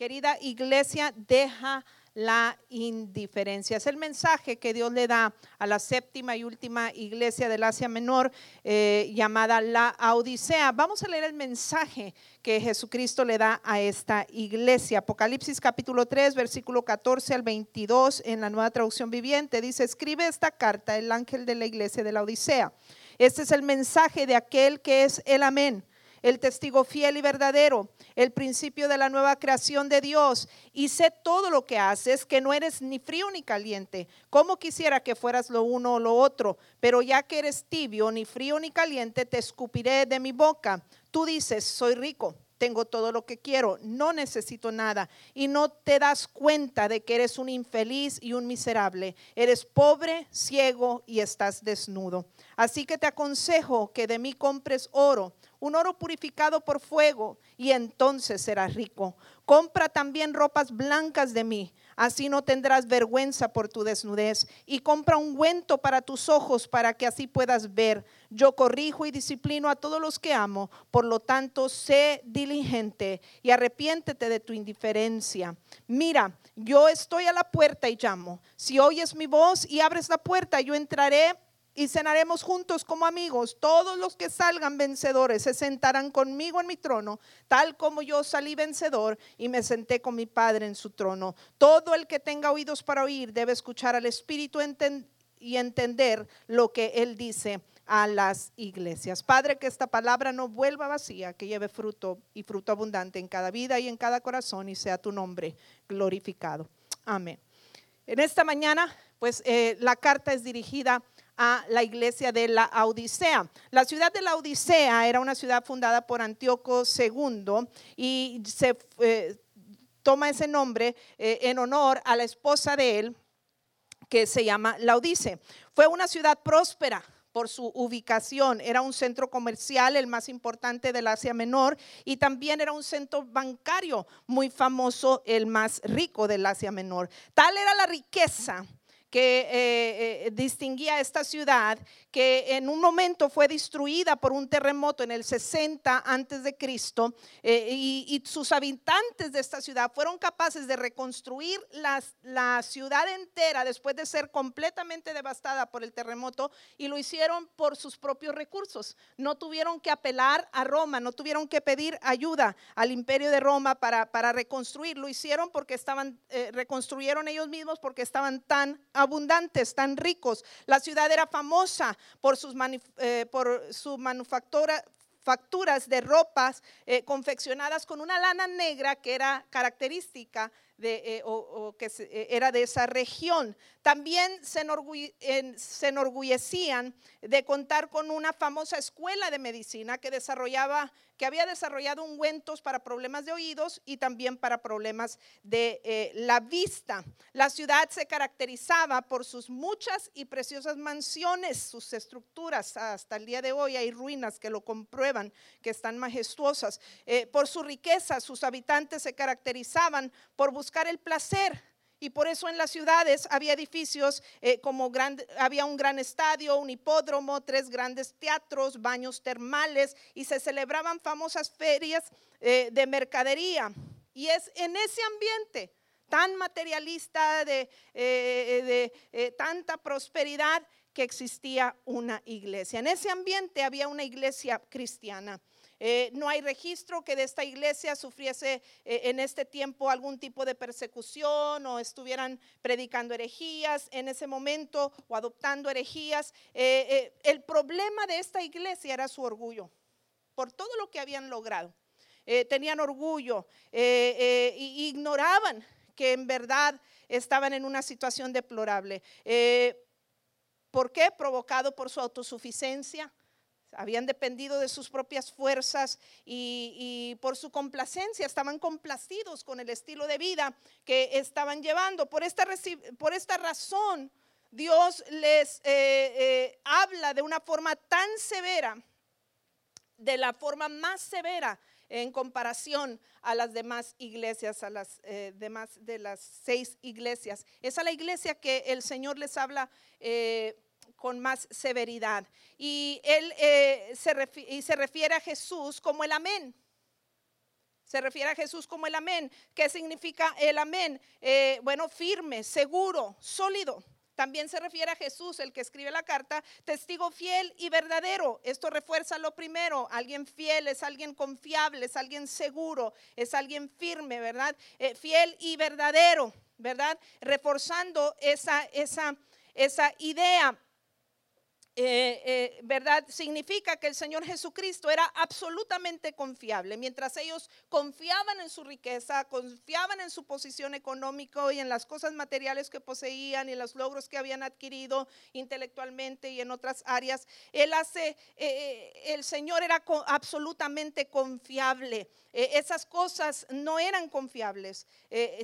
Querida iglesia, deja la indiferencia. Es el mensaje que Dios le da a la séptima y última iglesia del Asia Menor eh, llamada la Odisea. Vamos a leer el mensaje que Jesucristo le da a esta iglesia. Apocalipsis capítulo 3, versículo 14 al 22 en la nueva traducción viviente. Dice, escribe esta carta el ángel de la iglesia de la Odisea. Este es el mensaje de aquel que es el amén el testigo fiel y verdadero, el principio de la nueva creación de Dios. Y sé todo lo que haces, que no eres ni frío ni caliente. Como quisiera que fueras lo uno o lo otro, pero ya que eres tibio, ni frío ni caliente, te escupiré de mi boca. Tú dices, soy rico tengo todo lo que quiero, no necesito nada. Y no te das cuenta de que eres un infeliz y un miserable. Eres pobre, ciego y estás desnudo. Así que te aconsejo que de mí compres oro un oro purificado por fuego, y entonces serás rico. Compra también ropas blancas de mí, así no tendrás vergüenza por tu desnudez. Y compra un ungüento para tus ojos, para que así puedas ver. Yo corrijo y disciplino a todos los que amo, por lo tanto, sé diligente y arrepiéntete de tu indiferencia. Mira, yo estoy a la puerta y llamo. Si oyes mi voz y abres la puerta, yo entraré y cenaremos juntos como amigos. Todos los que salgan vencedores se sentarán conmigo en mi trono, tal como yo salí vencedor y me senté con mi Padre en su trono. Todo el que tenga oídos para oír debe escuchar al Espíritu y entender lo que Él dice a las iglesias. Padre, que esta palabra no vuelva vacía, que lleve fruto y fruto abundante en cada vida y en cada corazón y sea tu nombre glorificado. Amén. En esta mañana, pues eh, la carta es dirigida a la iglesia de la Odisea. La ciudad de la Odisea era una ciudad fundada por Antíoco II y se eh, toma ese nombre eh, en honor a la esposa de él que se llama Laodice. Fue una ciudad próspera por su ubicación. Era un centro comercial, el más importante del Asia Menor, y también era un centro bancario muy famoso, el más rico del Asia Menor. Tal era la riqueza que eh, eh, distinguía esta ciudad, que en un momento fue destruida por un terremoto en el 60 antes de Cristo, eh, y, sus habitantes de esta ciudad fueron capaces de reconstruir la ciudad entera después de ser completamente devastada por el terremoto, y lo hicieron por sus propios recursos. No tuvieron que apelar a Roma, no tuvieron que pedir ayuda al imperio de Roma para, para reconstruir, lo hicieron porque estaban, reconstruyeron ellos mismos porque estaban tan abundantes, tan ricos. La ciudad era famosa por sus, eh, por facturas de ropas eh, confeccionadas con una lana negra que era característica de, eh, o, que era de esa región. También se, se, enorgullecían de contar con una famosa escuela de medicina que desarrollaba que había desarrollado ungüentos para problemas de oídos y también para problemas de eh, la vista. La ciudad se caracterizaba por sus muchas y preciosas mansiones, sus estructuras. Hasta el día de hoy hay ruinas que lo comprueban, que están majestuosas. Eh, por su riqueza, sus habitantes se caracterizaban por buscar el placer y por eso en las ciudades había edificios eh, como había un gran estadio, un hipódromo, tres grandes teatros, baños termales y se celebraban famosas ferias eh, de mercadería. Y es en ese ambiente tan materialista, de, eh, de tanta prosperidad, que existía una iglesia. En ese ambiente había una iglesia cristiana. Eh, no hay registro que de esta iglesia sufriese eh, en este tiempo algún tipo de persecución o estuvieran predicando herejías en ese momento o adoptando herejías. Eh, el problema de esta iglesia era su orgullo por todo lo que habían logrado. tenían orgullo e ignoraban que en verdad estaban en una situación deplorable. ¿Por qué? Provocado por su autosuficiencia, habían dependido de sus propias fuerzas y, por su complacencia estaban complacidos con el estilo de vida que estaban llevando. Por esta, por esta razón, Dios les eh, eh, habla de una forma tan severa, de la forma más severa en comparación a las demás iglesias, a las eh, demás de las seis iglesias. Es a la iglesia que el Señor les habla con más severidad. Y él eh, se, refiere, y se refiere a Jesús como el amén. Se refiere a Jesús como el amén. ¿Qué significa el amén? Eh, bueno, firme, seguro, sólido. También se refiere a Jesús, el que escribe la carta, testigo fiel y verdadero. Esto refuerza lo primero. Alguien fiel es alguien confiable, es alguien seguro, es alguien firme, ¿verdad? Eh, fiel y verdadero, ¿verdad? Reforzando esa, esa, esa idea. Eh, eh, ¿verdad? Significa que el Señor Jesucristo era absolutamente confiable. Mientras ellos confiaban en su riqueza, confiaban en su posición económica y en las cosas materiales que poseían y los logros que habían adquirido intelectualmente y en otras áreas, él hace, eh, el Señor era absolutamente confiable. esas cosas no eran confiables.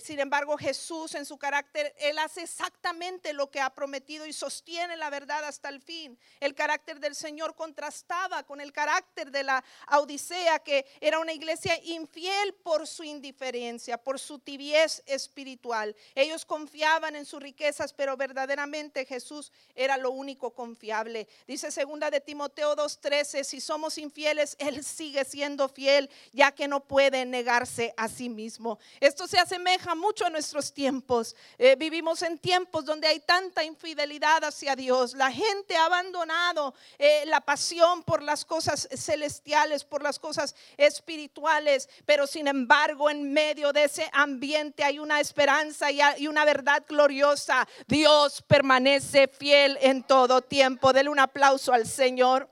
sin embargo, Jesús en su carácter, él hace exactamente lo que ha prometido y sostiene la verdad hasta el fin. El carácter del Señor contrastaba con el carácter de la Odisea, que era una iglesia infiel por su indiferencia, por su tibiez espiritual. Ellos confiaban en sus riquezas, pero verdaderamente Jesús era lo único confiable. Dice segunda de Timoteo 2:13, si somos infieles, él sigue siendo fiel, ya que no puede negarse a sí mismo. Esto se asemeja mucho a nuestros tiempos. Eh, vivimos en tiempos donde hay tanta infidelidad hacia Dios. La gente avanza abandonado eh, la pasión por las cosas celestiales, por las cosas espirituales, pero sin embargo en medio de ese ambiente hay una esperanza y una verdad gloriosa. Dios permanece fiel en todo tiempo. Dele un aplauso al Señor.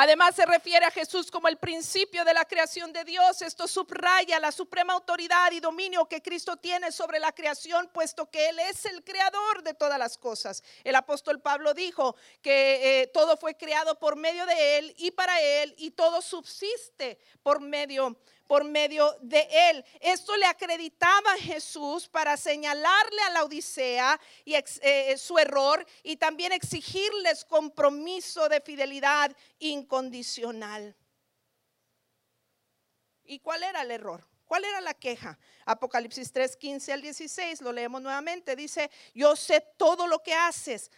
Además se refiere a Jesús como el principio de la creación de Dios. Esto subraya la suprema autoridad y dominio que Cristo tiene sobre la creación, puesto que Él es el creador de todas las cosas. El apóstol Pablo dijo que eh, todo fue creado por medio de Él y para Él y todo subsiste por medio de por medio de él. Esto le acreditaba Jesús para señalarle a la Odisea y eh, su error y también exigirles compromiso de fidelidad incondicional. ¿Y cuál era el error? ¿Cuál era la queja? Apocalipsis 3, 15 al 16, lo leemos nuevamente. Dice, yo sé todo lo que haces,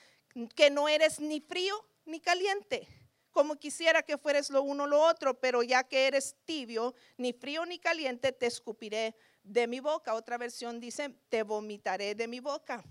que no eres ni frío ni caliente como quisiera que fueres lo uno o lo otro, pero ya que eres tibio, ni frío ni caliente, te escupiré de mi boca. Otra versión dice, te vomitaré de mi boca.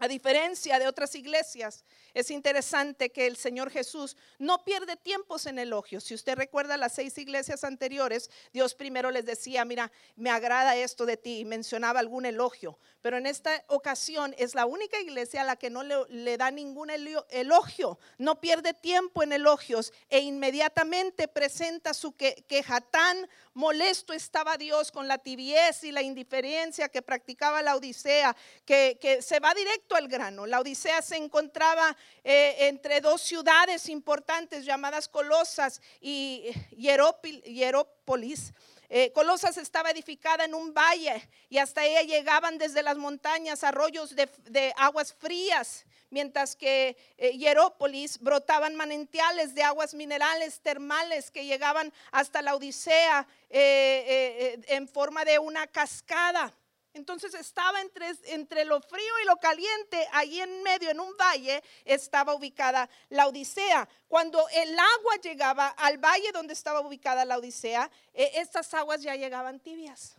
A diferencia de otras iglesias, es interesante que el Señor Jesús no pierde tiempos en elogios. Si usted recuerda las seis iglesias anteriores, Dios primero les decía, mira, me agrada esto de ti y mencionaba algún elogio. Pero en esta ocasión es la única iglesia a la que no le, da ningún elogio. No pierde tiempo en elogios e inmediatamente presenta su queja. Tan molesto estaba Dios con la tibieza y la indiferencia que practicaba la Odisea, que, que se va directo al grano. La Odisea se encontraba eh, entre dos ciudades importantes llamadas Colosas y Hierópolis. Eh, Colosas estaba edificada en un valle y hasta ella llegaban desde las montañas arroyos de, aguas frías, mientras que eh, Hierópolis brotaban manantiales de aguas minerales termales que llegaban hasta la Odisea en forma de una cascada. Entonces estaba entre, entre, lo frío y lo caliente, ahí en medio, en un valle, estaba ubicada la Odisea. Cuando el agua llegaba al valle donde estaba ubicada la Odisea, eh, estas aguas ya llegaban tibias.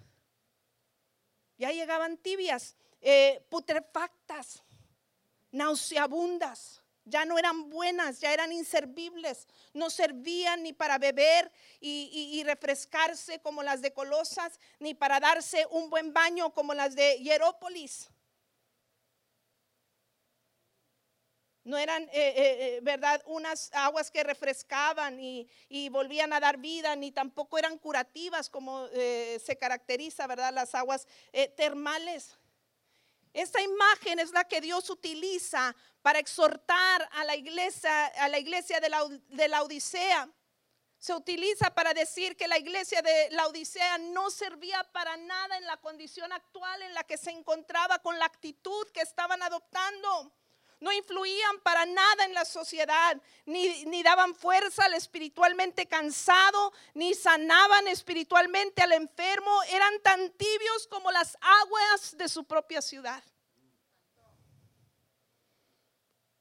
Ya llegaban tibias, eh, putrefactas, nauseabundas ya no eran buenas, ya eran inservibles, no servían ni para beber y, refrescarse como las de Colosas, ni para darse un buen baño como las de Hierópolis. No eran, eh, eh, eh, ¿verdad?, unas aguas que refrescaban y, volvían a dar vida, ni tampoco eran curativas como se caracteriza, ¿verdad?, las aguas termales. Esta imagen es la que Dios utiliza para exhortar a la iglesia, a la iglesia de la, de la Odisea. Se utiliza para decir que la iglesia de la Odisea no servía para nada en la condición actual en la que se encontraba con la actitud que estaban adoptando. No influían para nada en la sociedad, ni, ni daban fuerza al espiritualmente cansado, ni sanaban espiritualmente al enfermo. Eran tan tibios como las aguas de su propia ciudad.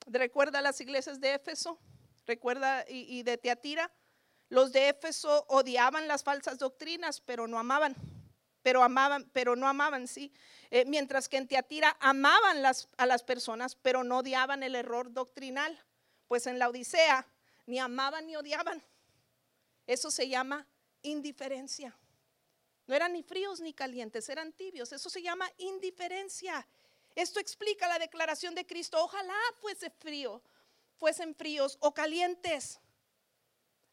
Recuerda las iglesias de Éfeso, recuerda y, de Teatira. Los de Éfeso odiaban las falsas doctrinas, pero no amaban. Pero amaban, pero no amaban, sí. Eh, mientras que en Teatira amaban las, a las personas, pero no odiaban el error doctrinal. Pues en la Odisea ni amaban ni odiaban. Eso se llama indiferencia. No eran ni fríos ni calientes, eran tibios. Eso se llama indiferencia. Esto explica la declaración de Cristo. Ojalá fuese frío, fuesen fríos o calientes.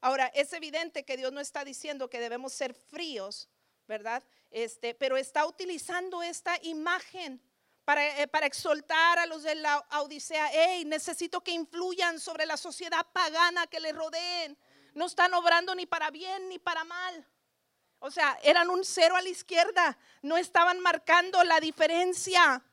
Ahora, es evidente que Dios no está diciendo que debemos ser fríos, ¿verdad? Este, pero está utilizando esta imagen para, eh, para, exaltar a los de la Odisea. Hey, necesito que influyan sobre la sociedad pagana que le rodeen. No están obrando ni para bien ni para mal. O sea, eran un cero a la izquierda. No estaban marcando la diferencia.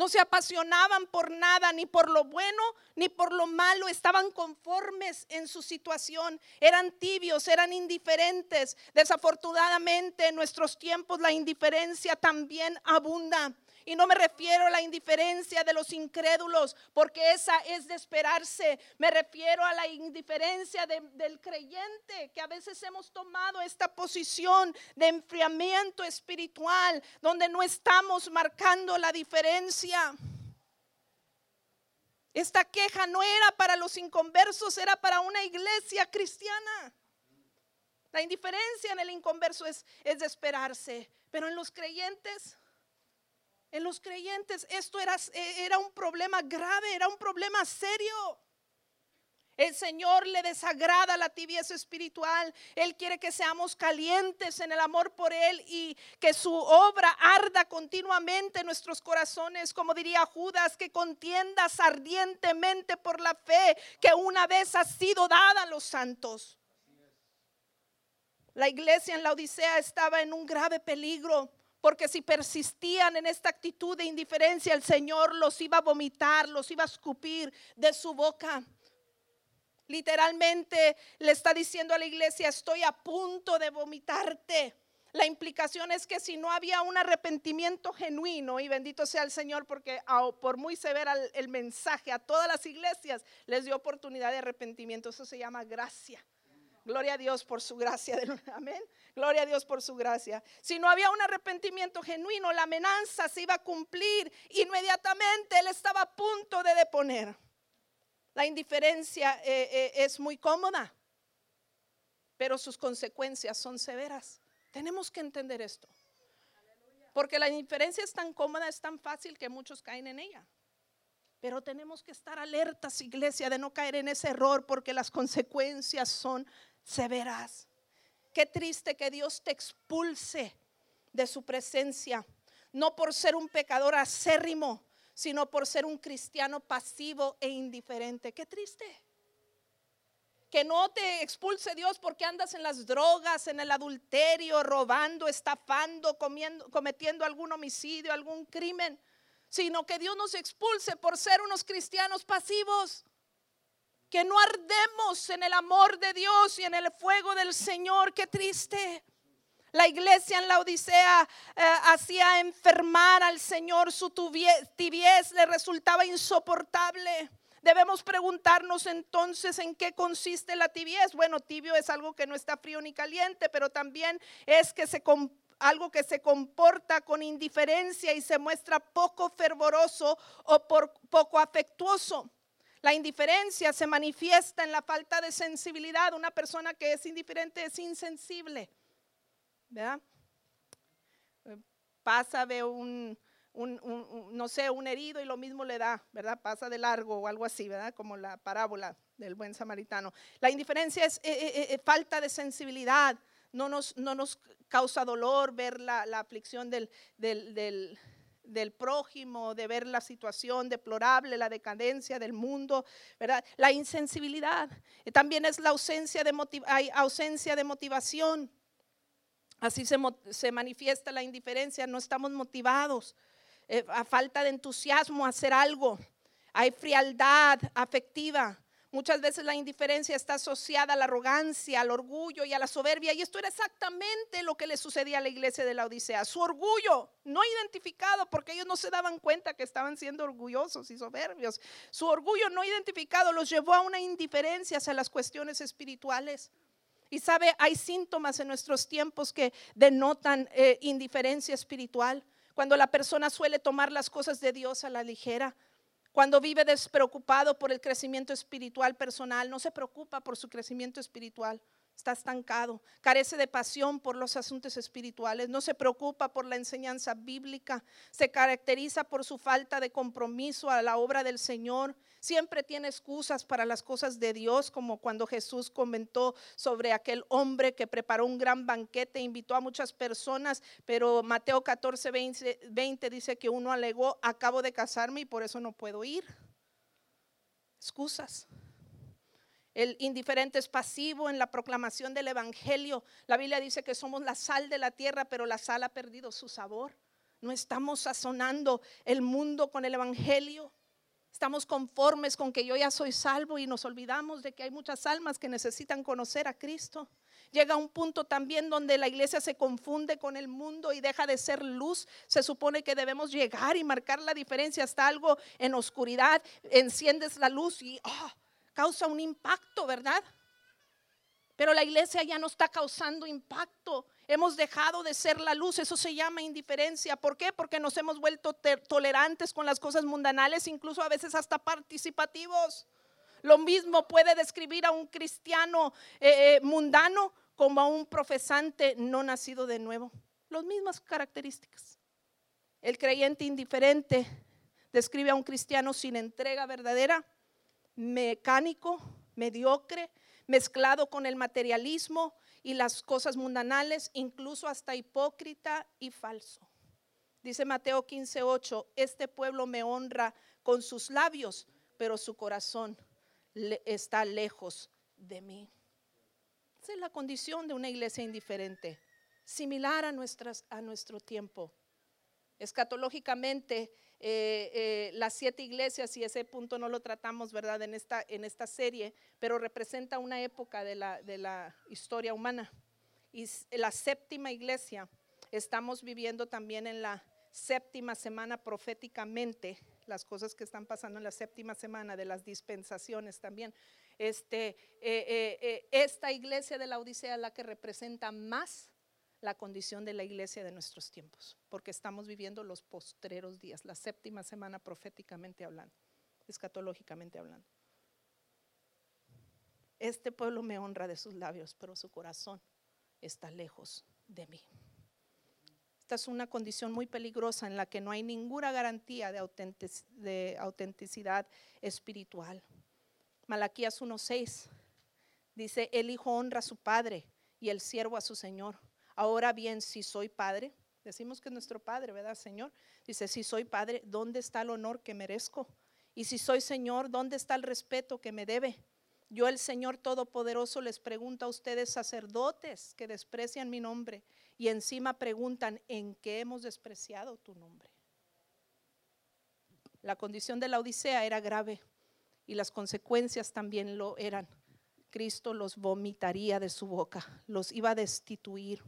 No se apasionaban por nada, ni por lo bueno, ni por lo malo. Estaban conformes en su situación. Eran tibios, eran indiferentes. Desafortunadamente en nuestros tiempos la indiferencia también abunda. Y no me refiero a la indiferencia de los incrédulos, porque esa es de esperarse. Me refiero a la indiferencia del creyente, que a veces hemos tomado esta posición de enfriamiento espiritual, donde no estamos marcando la diferencia. Esta queja no era para los inconversos, era para una iglesia cristiana. La indiferencia en el inconverso es, es de esperarse, pero en los creyentes en los creyentes esto era, e, era un problema grave, era un problema serio. El Señor le desagrada la tibieza espiritual. Él quiere que seamos calientes en el amor por Él y que su obra arda continuamente en nuestros corazones, como diría Judas, que contiendas ardientemente por la fe que una vez ha sido dada a los santos. La iglesia en la Odisea estaba en un grave peligro porque si persistían en esta actitud de indiferencia, el Señor los iba a vomitar, los iba a escupir de su boca. Literalmente le está diciendo a la iglesia, estoy a punto de vomitarte. La implicación es que si no había un arrepentimiento genuino, y bendito sea el Señor, porque por muy severa el mensaje a todas las iglesias les dio oportunidad de arrepentimiento, eso se llama gracia. Gloria a Dios por su gracia. Amén. Gloria a Dios por su gracia. Si no había un arrepentimiento genuino, la amenaza se iba a cumplir. Inmediatamente él estaba a punto de deponer. La indiferencia eh, eh, es muy cómoda, pero sus consecuencias son severas. Tenemos que entender esto. Porque la indiferencia es tan cómoda, es tan fácil que muchos caen en ella. Pero tenemos que estar alertas, iglesia, de no caer en ese error porque las consecuencias son severas. Qué triste que Dios te expulse de su presencia, no por ser un pecador acérrimo, sino por ser un cristiano pasivo e indiferente. Qué triste. Que no te expulse Dios porque andas en las drogas, en el adulterio, robando, estafando, cometiendo algún homicidio, algún crimen, sino que Dios nos expulse por ser unos cristianos pasivos que no ardemos en el amor de Dios y en el fuego del Señor. Qué triste. La iglesia en la Odisea eh, hacía enfermar al Señor, su tibiez le resultaba insoportable. Debemos preguntarnos entonces en qué consiste la tibiez. Bueno, tibio es algo que no está frío ni caliente, pero también es que se algo que se comporta con indiferencia y se muestra poco fervoroso o poco afectuoso. La indiferencia se manifiesta en la falta de sensibilidad. Una persona que es indiferente es insensible. ¿Verdad? Pasa, ve un, no sé, un herido y lo mismo le da, ¿verdad? Pasa de largo o algo así, ¿verdad? Como la parábola del buen samaritano. La indiferencia es eh, eh, eh, falta de sensibilidad. No nos, no nos causa dolor ver la, aflicción del, del del prójimo, de ver la situación deplorable, la decadencia del mundo, ¿verdad? La insensibilidad. Eh, también es la ausencia de, hay ausencia de motivación. Así se, se, manifiesta la indiferencia, no estamos motivados, eh, a falta de entusiasmo a hacer algo. Hay frialdad afectiva, Muchas veces la indiferencia está asociada a la arrogancia, al orgullo y a la soberbia. Y esto era exactamente lo que le sucedía a la iglesia de la Odisea. Su orgullo, no identificado, porque ellos no se daban cuenta que estaban siendo orgullosos y soberbios. Su orgullo no identificado los llevó a una indiferencia hacia las cuestiones espirituales. Y sabe, hay síntomas en nuestros tiempos que denotan eh, indiferencia espiritual. Cuando la persona suele tomar las cosas de Dios a la ligera. Cuando vive despreocupado por el crecimiento espiritual personal. No se preocupa por su crecimiento espiritual está estancado, carece de pasión por los asuntos espirituales, no se preocupa por la enseñanza bíblica, se caracteriza por su falta de compromiso a la obra del Señor, siempre tiene excusas para las cosas de Dios, como cuando Jesús comentó sobre aquel hombre que preparó un gran banquete, invitó a muchas personas, pero Mateo 14, 20, dice que uno alegó, acabo de casarme y por eso no puedo ir. Excusas. El indiferente es pasivo en la proclamación del Evangelio. La Biblia dice que somos la sal de la tierra, pero la sal ha perdido su sabor. No estamos sazonando el mundo con el Evangelio. Estamos conformes con que yo ya soy salvo y nos olvidamos de que hay muchas almas que necesitan conocer a Cristo. Llega un punto también donde la iglesia se confunde con el mundo y deja de ser luz. Se supone que debemos llegar y marcar la diferencia hasta algo en oscuridad. Enciendes la luz y oh, causa un impacto, ¿verdad? Pero la iglesia ya no está causando impacto. Hemos dejado de ser la luz. Eso se llama indiferencia. ¿Por qué? Porque nos hemos vuelto tolerantes con las cosas mundanales, incluso a veces hasta participativos. Lo mismo puede describir a un cristiano eh, eh, mundano como a un profesante no nacido de nuevo. Las mismas características. El creyente indiferente describe a un cristiano sin entrega verdadera mecánico, mediocre, mezclado con el materialismo y las cosas mundanales, incluso hasta hipócrita y falso. Dice Mateo 15:8, este pueblo me honra con sus labios, pero su corazón está lejos de mí. Esa es la condición de una iglesia indiferente, similar a, nuestras, a nuestro tiempo. Escatológicamente, eh, eh, las siete iglesias, y ese punto no lo tratamos, ¿verdad?, en esta, en esta serie, pero representa una época de la, de la historia humana. Y la séptima iglesia, estamos viviendo también en la séptima semana proféticamente, las cosas que están pasando en la séptima semana de las dispensaciones también. Este, eh, esta iglesia de la Odisea es la que representa más la condición de la iglesia de nuestros tiempos, porque estamos viviendo los postreros días, la séptima semana proféticamente hablando, escatológicamente hablando. Este pueblo me honra de sus labios, pero su corazón está lejos de mí. Esta es una condición muy peligrosa en la que no hay ninguna garantía de, autenticidad espiritual. Malaquías 1:6 dice, el hijo honra a su padre y el siervo a su señor. Ahora bien, si soy padre, decimos que es nuestro padre, ¿verdad, Señor? Dice, si soy padre, ¿dónde está el honor que merezco? Y si soy Señor, ¿dónde está el respeto que me debe? Yo, el Señor Todopoderoso, les pregunto a ustedes, sacerdotes, que desprecian mi nombre, y encima preguntan, ¿en qué hemos despreciado tu nombre? La condición de la Odisea era grave y las consecuencias también lo eran. Cristo los vomitaría de su boca, los iba a destituir.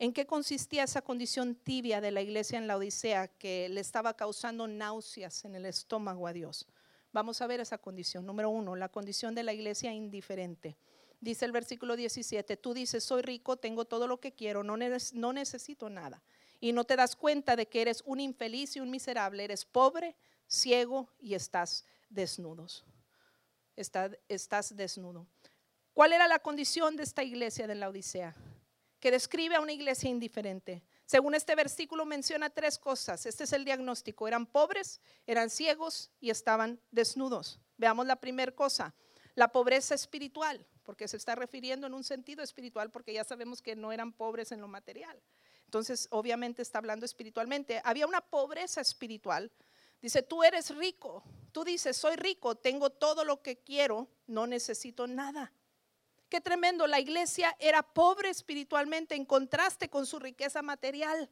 ¿En qué consistía esa condición tibia de la iglesia en la Odisea que le estaba causando náuseas en el estómago a Dios? Vamos a ver esa condición. Número uno, la condición de la iglesia indiferente. Dice el versículo 17, tú dices, soy rico, tengo todo lo que quiero, no, necesito nada. Y no te das cuenta de que eres un infeliz y un miserable, eres pobre, ciego y estás desnudos. estás desnudo. ¿Cuál era la condición de esta iglesia de la Odisea? Que describe a una iglesia indiferente. Según este versículo menciona tres cosas. Este es el diagnóstico. Eran pobres, eran ciegos y estaban desnudos. Veamos la primera cosa, la pobreza espiritual, porque se está refiriendo en un sentido espiritual, porque ya sabemos que no eran pobres en lo material. Entonces, obviamente está hablando espiritualmente. Había una pobreza espiritual. Dice, tú eres rico. Tú dices, soy rico, tengo todo lo que quiero, no necesito nada. Qué tremendo, la iglesia era pobre espiritualmente en contraste con su riqueza material.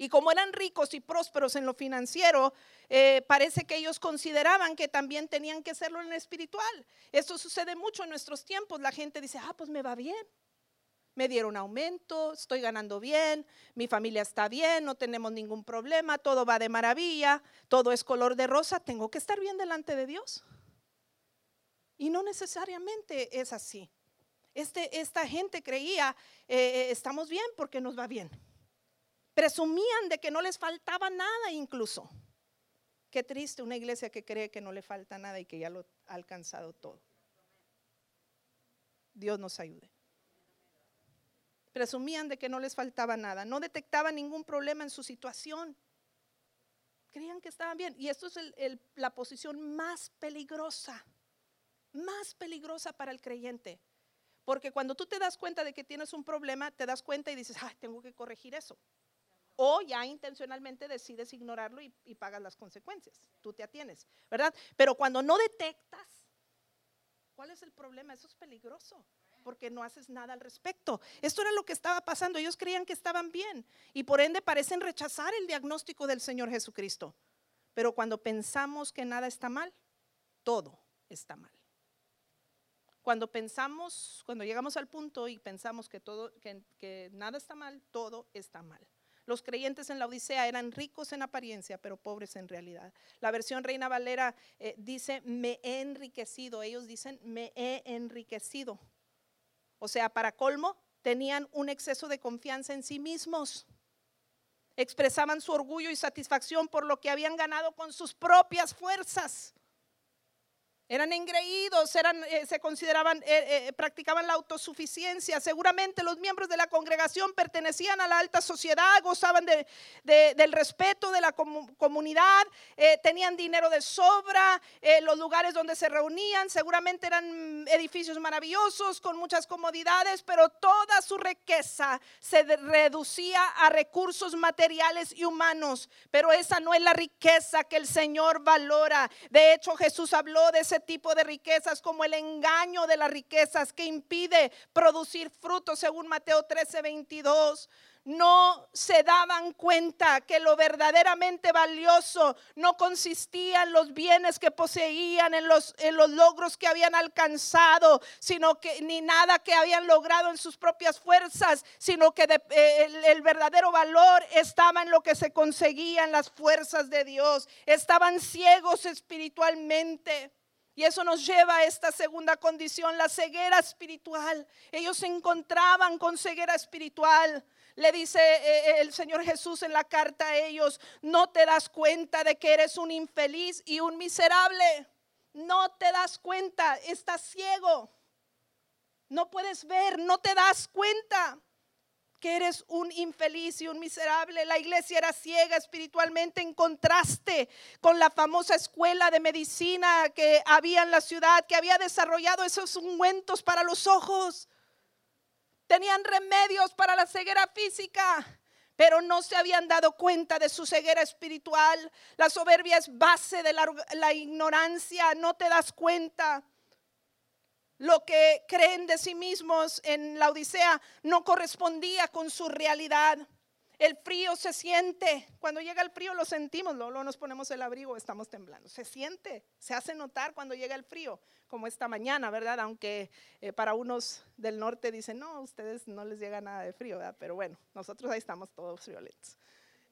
Y como eran ricos y prósperos en lo financiero, eh, parece que ellos consideraban que también tenían que serlo en lo espiritual. Esto sucede mucho en nuestros tiempos. La gente dice, ah, pues me va bien. Me dieron aumento, estoy ganando bien, mi familia está bien, no tenemos ningún problema, todo va de maravilla, todo es color de rosa. Tengo que estar bien delante de Dios. Y no necesariamente es así. Este, esta gente creía, eh, eh, estamos bien porque nos va bien. Presumían de que no les faltaba nada incluso. Qué triste una iglesia que cree que no le falta nada y que ya lo ha alcanzado todo. Dios nos ayude. Presumían de que no les faltaba nada, no detectaban ningún problema en su situación. Creían que estaban bien. Y esto es la posición más peligrosa, más peligrosa para el creyente. Porque cuando tú te das cuenta de que tienes un problema, te das cuenta y dices, ay, tengo que corregir eso. O ya intencionalmente decides ignorarlo y, y pagas las consecuencias. Tú te atienes, ¿verdad? Pero cuando no detectas, ¿cuál es el problema? Eso es peligroso porque no haces nada al respecto. Esto era lo que estaba pasando. Ellos creían que estaban bien y por ende parecen rechazar el diagnóstico del Señor Jesucristo. Pero cuando pensamos que nada está mal, todo está mal. Cuando pensamos, cuando llegamos al punto y pensamos que todo, que, nada está mal, todo está mal. Los creyentes en la Odisea eran ricos en apariencia, pero pobres en realidad. La versión Reina Valera eh, dice, me he enriquecido. Ellos dicen, me he enriquecido. O sea, para colmo, tenían un exceso de confianza en sí mismos. Expresaban su orgullo y satisfacción por lo que habían ganado con sus propias fuerzas. Eran engreídos, eran, eh, se consideraban, eh, eh, practicaban la autosuficiencia. Seguramente los miembros de la congregación pertenecían a la alta sociedad, gozaban de, del respeto de la comunidad, tenían dinero de sobra, los lugares donde se reunían seguramente eran edificios maravillosos con muchas comodidades, pero toda su riqueza se reducía a recursos materiales y humanos. Pero esa no es la riqueza que el Señor valora. De hecho, Jesús habló de ese tipo de riquezas como el engaño de las riquezas que impide producir frutos, según Mateo 13, 22 no se daban cuenta que lo verdaderamente valioso no consistía en los bienes que poseían, en los, en los logros que habían alcanzado, sino que ni nada que habían logrado en sus propias fuerzas, sino que eh, el, el verdadero valor estaba en lo que se conseguía en las fuerzas de Dios. Estaban ciegos espiritualmente. Y eso nos lleva a esta segunda condición, la ceguera espiritual. Ellos se encontraban con ceguera espiritual. Le dice eh, eh, el Señor Jesús en la carta a ellos, no te das cuenta de que eres un infeliz y un miserable. No te das cuenta, estás ciego. No puedes ver, no te das cuenta que eres un infeliz y un miserable. La iglesia era ciega espiritualmente en contraste con la famosa escuela de medicina que había en la ciudad, que había desarrollado esos ungüentos para los ojos. Tenían remedios para la ceguera física, pero no se habían dado cuenta de su ceguera espiritual. La soberbia es base de la, la ignorancia, no te das cuenta lo que creen de sí mismos en la Odisea no correspondía con su realidad. El frío se siente. Cuando llega el frío lo sentimos, luego nos ponemos el abrigo, estamos temblando. Se siente, se hace notar cuando llega el frío, como esta mañana, ¿verdad? Aunque eh, para unos del norte dicen, no, ustedes no les llega nada de frío, ¿verdad? Pero bueno, nosotros ahí estamos todos violentos.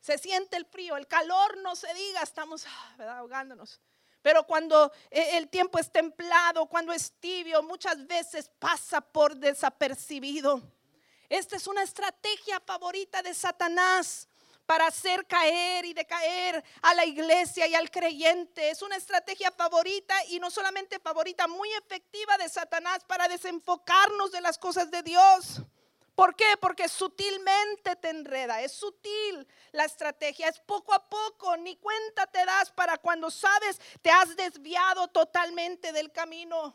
Se siente el frío, el calor no se diga, estamos ah, ahogándonos. Pero cuando eh, el tiempo es templado, cuando es tibio, muchas veces pasa por desapercibido. Esta es una estrategia favorita de Satanás para hacer caer y decaer a la iglesia y al creyente. Es una estrategia favorita y no solamente favorita, muy efectiva de Satanás para desenfocarnos de las cosas de Dios. ¿Por qué? Porque sutilmente te enreda, es sutil la estrategia, es poco a poco, ni cuenta te das para cuando sabes te has desviado totalmente del camino.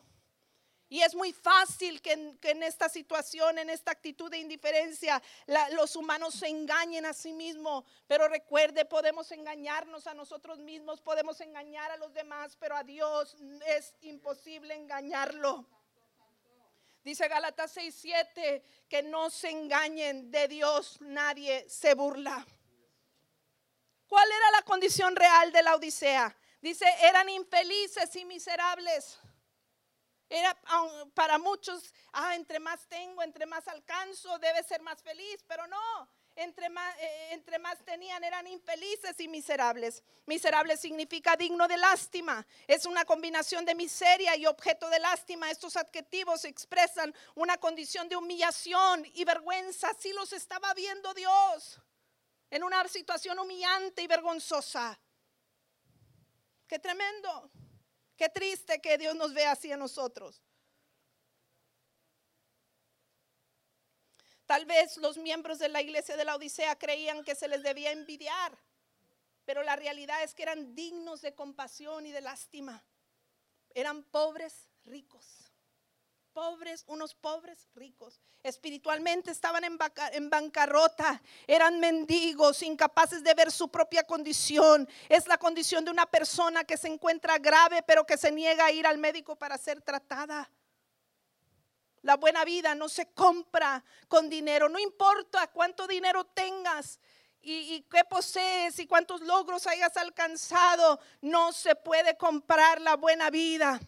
Y es muy fácil que en, esta situación, en esta actitud de indiferencia, los humanos se engañen a sí mismos. Pero recuerde, podemos engañarnos a nosotros mismos, podemos engañar a los demás, pero a Dios es imposible engañarlo. Dice Gálatas 6:7 que no se engañen de Dios, nadie se burla. ¿Cuál era la condición real de la Odisea? Dice, eran infelices y miserables. Era para muchos, ah, entre más tengo, entre más alcanzo, debe ser más feliz, pero no. Entre más, eh, entre más tenían eran infelices y miserables. Miserable significa digno de lástima. Es una combinación de miseria y objeto de lástima. Estos adjetivos expresan una condición de humillación y vergüenza. Así los estaba viendo Dios en una situación humillante y vergonzosa. Qué tremendo. Qué triste que Dios nos vea así a nosotros. Tal vez los miembros de la iglesia de la Odisea creían que se les debía envidiar, pero la realidad es que eran dignos de compasión y de lástima. Eran pobres ricos pobres, unos pobres ricos. Espiritualmente estaban en, en, bancarrota, eran mendigos, incapaces de ver su propia condición. Es la condición de una persona que se encuentra grave, pero que se niega a ir al médico para ser tratada. La buena vida no se compra con dinero, no importa cuánto dinero tengas. Y, qué posees y cuántos logros hayas alcanzado, no se puede comprar la buena vida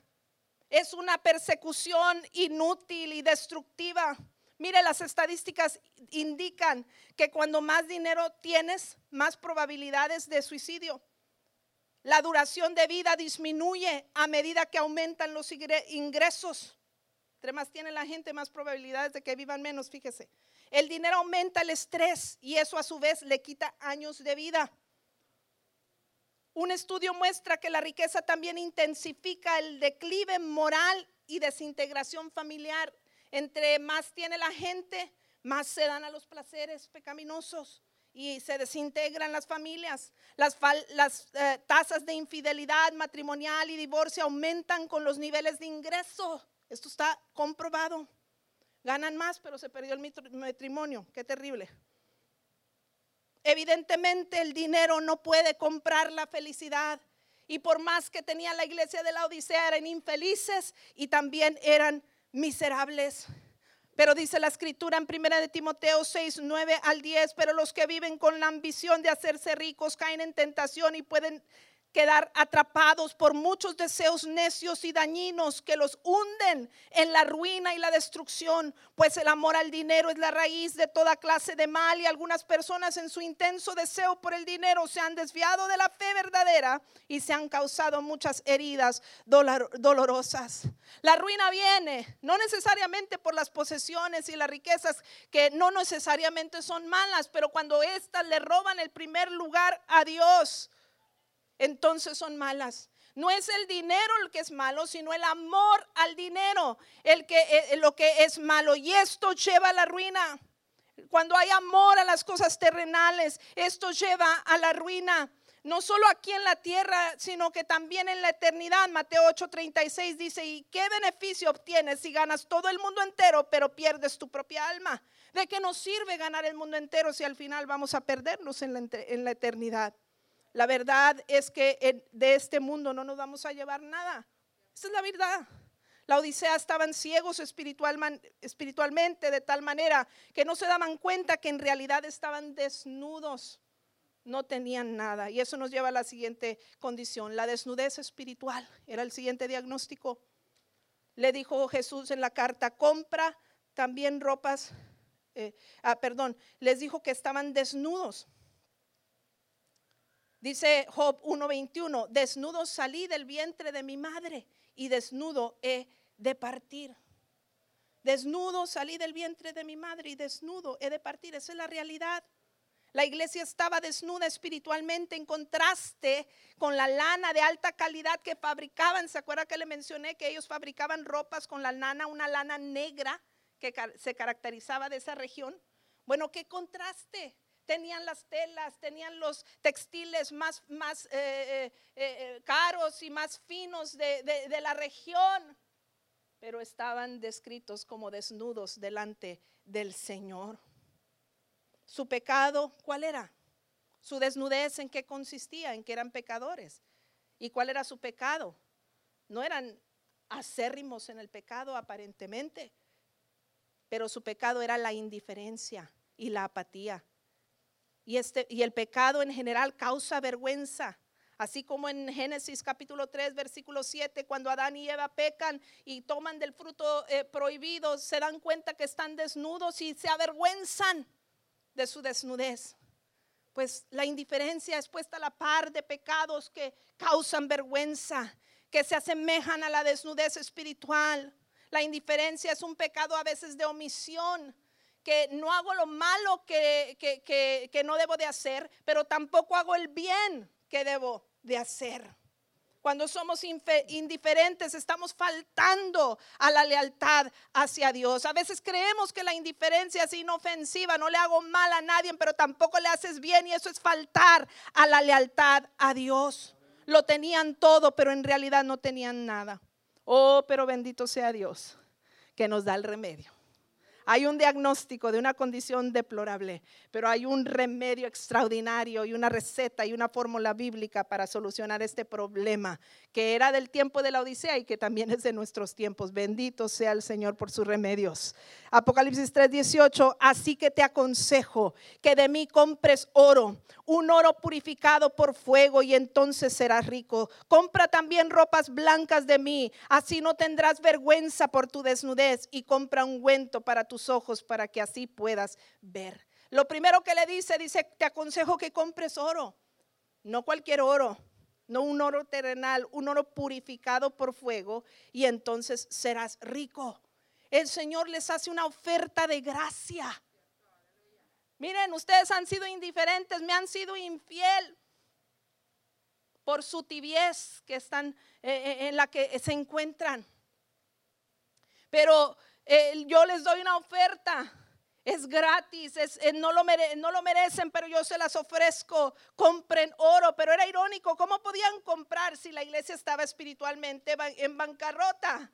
es una persecución inútil y destructiva. Mire, las estadísticas indican que cuando más dinero tienes, más probabilidades de suicidio. La duración de vida disminuye a medida que aumentan los ingresos. Entre más tiene la gente, más probabilidades de que vivan menos, fíjese. El dinero aumenta el estrés y eso a su vez le quita años de vida. Un estudio muestra que la riqueza también intensifica el declive moral y desintegración familiar. Entre más tiene la gente, más se dan a los placeres pecaminosos y se desintegran las familias. Las, eh, tasas de infidelidad matrimonial y divorcio aumentan con los niveles de ingreso. Esto está comprobado. Ganan más, pero se perdió el matrimonio. Qué terrible. Evidentemente el dinero no puede comprar la felicidad. Y por más que tenía la iglesia de la Odisea, eran infelices y también eran miserables. Pero dice la escritura en 1 de Timoteo 6, 9 al 10, pero los que viven con la ambición de hacerse ricos caen en tentación y pueden quedar atrapados por muchos deseos necios y dañinos que los hunden en la ruina y la destrucción, pues el amor al dinero es la raíz de toda clase de mal y algunas personas en su intenso deseo por el dinero se han desviado de la fe verdadera y se han causado muchas heridas dolorosas. La ruina viene no necesariamente por las posesiones y las riquezas que no necesariamente son malas, pero cuando éstas le roban el primer lugar a Dios, entonces son malas. No es el dinero el que es malo, sino el amor al dinero, el que eh, lo que es malo y esto lleva a la ruina. Cuando hay amor a las cosas terrenales, esto lleva a la ruina. No solo aquí en la tierra, sino que también en la eternidad. Mateo 8:36 dice, ¿y qué beneficio obtienes si ganas todo el mundo entero, pero pierdes tu propia alma? ¿De qué nos sirve ganar el mundo entero si al final vamos a perdernos en la, en la eternidad? La verdad es que de este mundo no nos vamos a llevar nada. Esa es la verdad. La Odisea estaban ciegos espiritualmente de tal manera que no se daban cuenta que en realidad estaban desnudos. No tenían nada. Y eso nos lleva a la siguiente condición. La desnudez espiritual era el siguiente diagnóstico. Le dijo Jesús en la carta, compra también ropas. Eh, ah, perdón, les dijo que estaban desnudos. Dice Job 1:21, desnudo salí del vientre de mi madre y desnudo he de partir. Desnudo salí del vientre de mi madre y desnudo he de partir. Esa es la realidad. La iglesia estaba desnuda espiritualmente en contraste con la lana de alta calidad que fabricaban. ¿Se acuerda que le mencioné que ellos fabricaban ropas con la lana, una lana negra que se caracterizaba de esa región? Bueno, qué contraste tenían las telas, tenían los textiles más, más eh, eh, eh, caros y más finos de, de la región, pero estaban descritos como desnudos delante del Señor. Su pecado, ¿cuál era? Su desnudez, ¿en qué consistía? En que eran pecadores. ¿Y cuál era su pecado? No eran acérrimos en el pecado aparentemente, pero su pecado era la indiferencia y la apatía y, este, y el pecado en general causa vergüenza. Así como en Génesis capítulo 3, versículo 7, cuando Adán y Eva pecan y toman del fruto eh, prohibido, se dan cuenta que están desnudos y se avergüenzan de su desnudez. Pues la indiferencia es puesta a la par de pecados que causan vergüenza, que se asemejan a la desnudez espiritual. La indiferencia es un pecado a veces de omisión, que no hago lo malo que, que, no debo de hacer, pero tampoco hago el bien que debo de hacer. Cuando somos indiferentes estamos faltando a la lealtad hacia Dios. A veces creemos que la indiferencia es inofensiva, no le hago mal a nadie, pero tampoco le haces bien y eso es faltar a la lealtad a Dios. Lo tenían todo, pero en realidad no tenían nada. Oh, pero bendito sea Dios que nos da el remedio. Hay un diagnóstico de una condición deplorable, pero hay un remedio extraordinario y una receta y una fórmula bíblica para solucionar este problema que era del tiempo de la Odisea y que también es de nuestros tiempos. Bendito sea el Señor por sus remedios. Apocalipsis 3:18, así que te aconsejo que de mí compres oro, un oro purificado por fuego y entonces serás rico. Compra también ropas blancas de mí, así no tendrás vergüenza por tu desnudez y compra un ungüento para tus ojos para que así puedas ver. Lo primero que le dice, dice, te aconsejo que compres oro, no cualquier oro no un oro terrenal, un oro purificado por fuego, y entonces serás rico. El Señor les hace una oferta de gracia. Miren, ustedes han sido indiferentes, me han sido infiel por su tibiez que están eh, eh, en la que se encuentran. Pero yo les doy una oferta es gratis, eh, no lo merecen, pero yo se las ofrezco. Compren oro, pero era irónico, ¿cómo podían comprar si la iglesia estaba espiritualmente en bancarrota?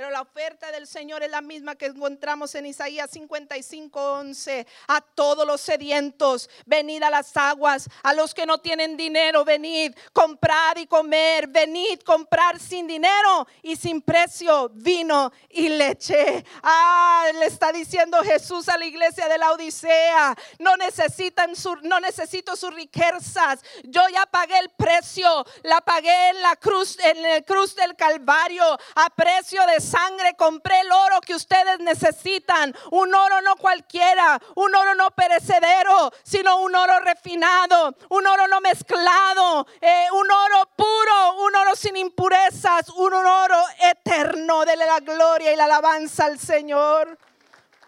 Pero la oferta del Señor es la misma que encontramos en Isaías 55, 11. A todos los sedientos, venid a las aguas. A los que no tienen dinero, venid, comprar y comer. Venid, comprar sin dinero y sin precio vino y leche. Ah, le está diciendo Jesús a la iglesia de la Odisea. No necesitan su, no necesito sus riquezas. Yo ya pagué el precio. La pagué en la cruz, en el cruz del Calvario a precio de sangre compré el oro que ustedes necesitan. Un oro no cualquiera, un oro no perecedero, sino un oro refinado, un oro no mezclado, eh, un oro puro, un oro sin impurezas, un oro eterno. de la gloria y la alabanza al Señor.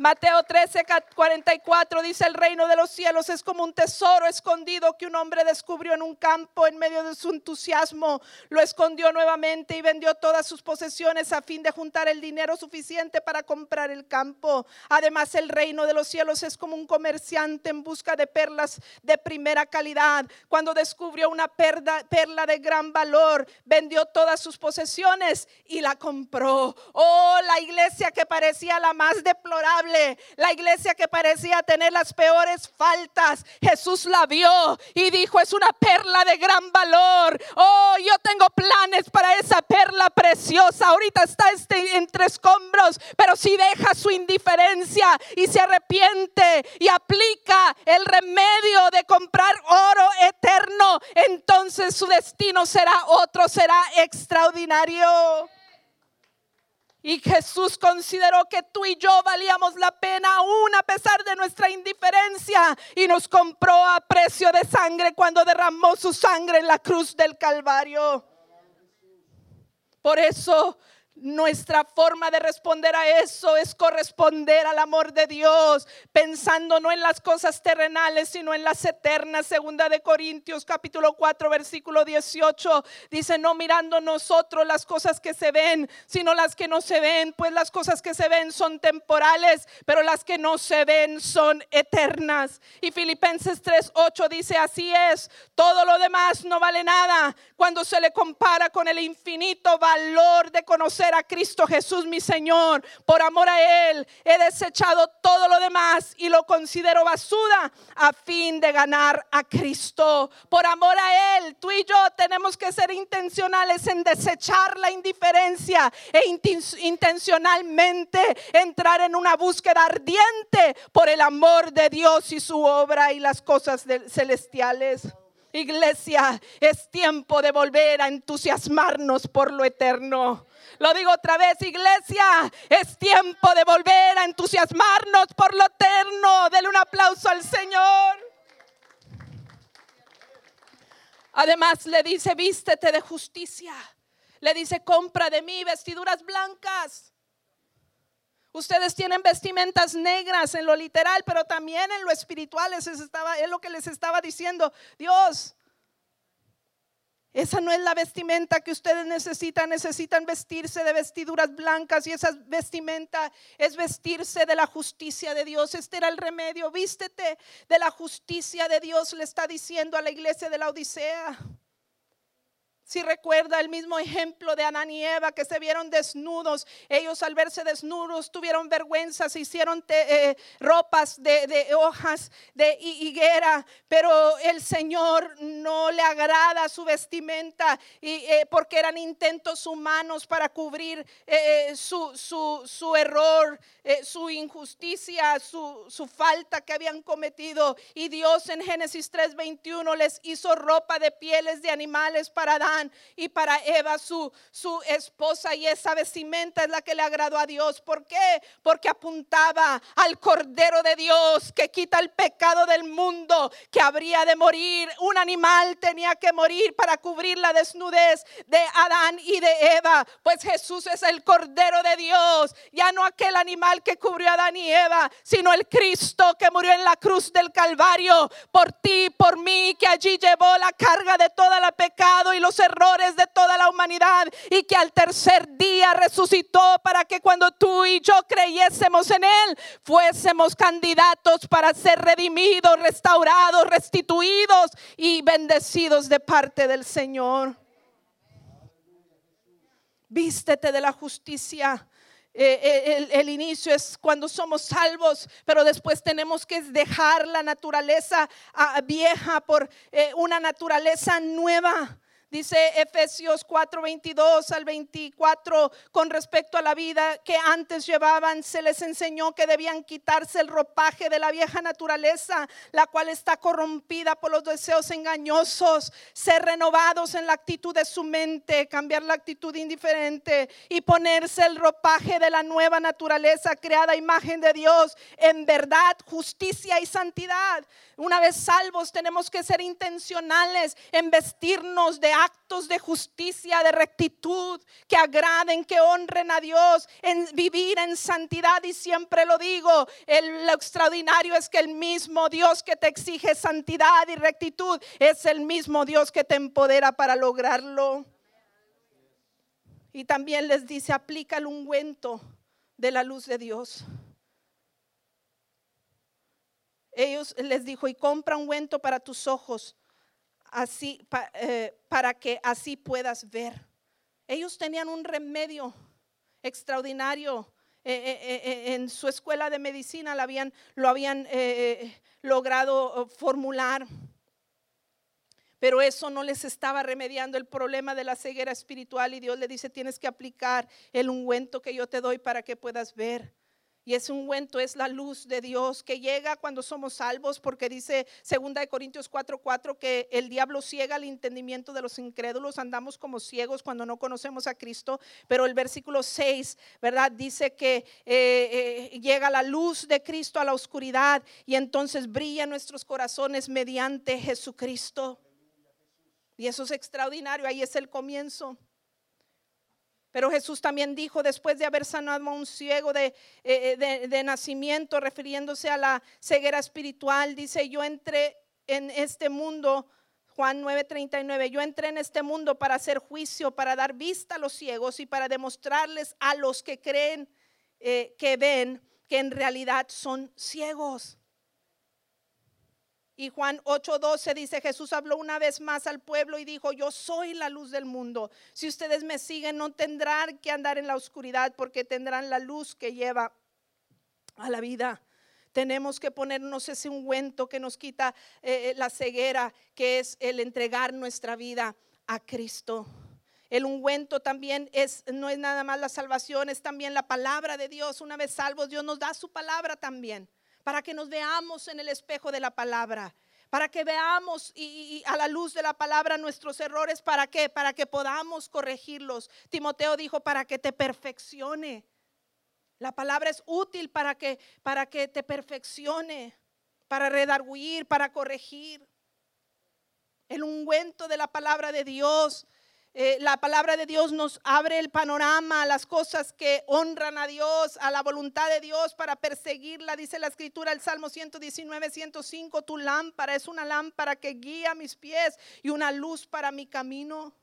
Mateo 13, 44 dice, el reino de los cielos es como un tesoro escondido que un hombre descubrió en un campo en medio de su entusiasmo. Lo escondió nuevamente y vendió todas sus posesiones a fin de juntar el dinero suficiente para comprar el campo. Además, el reino de los cielos es como un comerciante en busca de perlas de primera calidad. Cuando descubrió una perla, perla de gran valor, vendió todas sus posesiones y la compró. Oh, la iglesia que parecía la más deplorable la iglesia que parecía tener las peores faltas, Jesús la vio y dijo, es una perla de gran valor. Oh, yo tengo planes para esa perla preciosa. Ahorita está este entre escombros, pero si deja su indiferencia y se arrepiente y aplica el remedio de comprar oro eterno, entonces su destino será otro, será extraordinario. Y Jesús consideró que tú y yo valíamos la pena aún a pesar de nuestra indiferencia y nos compró a precio de sangre cuando derramó su sangre en la cruz del Calvario. Por eso nuestra forma de responder a eso es corresponder al amor de Dios, pensando no en las cosas terrenales, sino en las eternas. Segunda de Corintios capítulo 4 versículo 18 dice, no mirando nosotros las cosas que se ven, sino las que no se ven, pues las cosas que se ven son temporales, pero las que no se ven son eternas. Y Filipenses 3, 8 dice, así es, todo lo demás no vale nada cuando se le compara con el infinito valor de conocer a Cristo Jesús mi Señor. Por amor a Él he desechado todo lo demás y lo considero basura a fin de ganar a Cristo. Por amor a Él, tú y yo tenemos que ser intencionales en desechar la indiferencia e intencionalmente entrar en una búsqueda ardiente por el amor de Dios y su obra y las cosas celestiales. Iglesia, es tiempo de volver a entusiasmarnos por lo eterno. Lo digo otra vez, iglesia, es tiempo de volver a entusiasmarnos por lo eterno. Denle un aplauso al Señor. Además le dice, vístete de justicia. Le dice, compra de mí vestiduras blancas. Ustedes tienen vestimentas negras en lo literal, pero también en lo espiritual. Es, estaba, es lo que les estaba diciendo. Dios, esa no es la vestimenta que ustedes necesitan. Necesitan vestirse de vestiduras blancas y esa vestimenta es vestirse de la justicia de Dios. Este era el remedio. Vístete de la justicia de Dios, le está diciendo a la iglesia de la Odisea. Si recuerda el mismo ejemplo de Adán y Eva que se vieron desnudos, ellos al verse desnudos tuvieron vergüenza, se hicieron eh, ropas de, hojas de higuera, pero el Señor no le agrada su vestimenta y, eh, porque eran intentos humanos para cubrir eh, su, su, error, su injusticia, su, su falta que habían cometido. Y Dios en Génesis 3:21 les hizo ropa de pieles de animales para Adán y para Eva su, su esposa y esa vestimenta es la que le agradó a Dios. ¿Por qué? Porque apuntaba al Cordero de Dios que quita el pecado del mundo, que habría de morir. Un animal tenía que morir para cubrir la desnudez de Adán y de Eva. Pues Jesús es el Cordero de Dios, ya no aquel animal que cubrió a Adán y Eva, sino el Cristo que murió en la cruz del Calvario por ti, por mí, que allí llevó la carga de todo el pecado y los errores de toda la humanidad y que al tercer día resucitó para que cuando tú y yo creyésemos en Él, fuésemos candidatos para ser redimidos, restaurados, restituidos y bendecidos de parte del Señor. Vístete de la justicia. Eh, eh, el, inicio es cuando somos salvos, pero después tenemos que dejar la naturaleza ah, vieja por eh, una naturaleza nueva. Dice Efesios 4, 22 al 24 con respecto a la vida que antes llevaban, se les enseñó que debían quitarse el ropaje de la vieja naturaleza, la cual está corrompida por los deseos engañosos, ser renovados en la actitud de su mente, cambiar la actitud indiferente y ponerse el ropaje de la nueva naturaleza creada a imagen de Dios en verdad, justicia y santidad. Una vez salvos tenemos que ser intencionales en vestirnos de actos de justicia, de rectitud, que agraden, que honren a Dios, en vivir en santidad. Y siempre lo digo, el, lo extraordinario es que el mismo Dios que te exige santidad y rectitud es el mismo Dios que te empodera para lograrlo. Y también les dice, aplica el ungüento de la luz de Dios. Ellos les dijo, y compra ungüento para tus ojos así, eh, para que así puedas ver. Ellos tenían un remedio extraordinario. Eh, eh, en su escuela de medicina lo habían, lo habían logrado formular. Pero eso no les estaba remediando el problema de la ceguera espiritual y Dios le dice, tienes que aplicar el ungüento que yo te doy para que puedas ver. Y ese ungüento es la luz de Dios que llega cuando somos salvos, porque dice 2 Corintios 4:4 que el diablo ciega el entendimiento de los incrédulos, andamos como ciegos cuando no conocemos a Cristo, pero el versículo 6, ¿verdad? Dice que eh, eh, llega la luz de Cristo a la oscuridad y entonces brilla nuestros corazones mediante Jesucristo. Y eso es extraordinario, ahí es el comienzo. Pero Jesús también dijo, después de haber sanado a un ciego de, eh, eh, de, nacimiento, refiriéndose a la ceguera espiritual, dice, yo entré en este mundo, Juan 9:39, yo entré en este mundo para hacer juicio, para dar vista a los ciegos y para demostrarles a los que creen eh, que ven que en realidad son ciegos. Y Juan 8:12 dice, Jesús habló una vez más al pueblo y dijo, yo soy la luz del mundo. Si ustedes me siguen, no tendrán que andar en la oscuridad porque tendrán la luz que lleva a la vida. Tenemos que ponernos ese ungüento que nos quita eh, eh, la ceguera, que es el entregar nuestra vida a Cristo. El ungüento también es, no es nada más la salvación, es también la palabra de Dios. Una vez salvos, Dios nos da su palabra también para que nos veamos en el espejo de la palabra, para que veamos y, a la luz de la palabra nuestros errores, ¿para qué? Para que podamos corregirlos. Timoteo dijo, para que te perfeccione. La palabra es útil para que, para que te perfeccione, para redarguir, para corregir. El ungüento de la palabra de Dios eh, la palabra de Dios nos abre el panorama a las cosas que honran a Dios, a la voluntad de Dios para perseguirla. Dice la escritura, el Salmo 119, 105, tu lámpara es una lámpara que guía mis pies y una luz para mi camino.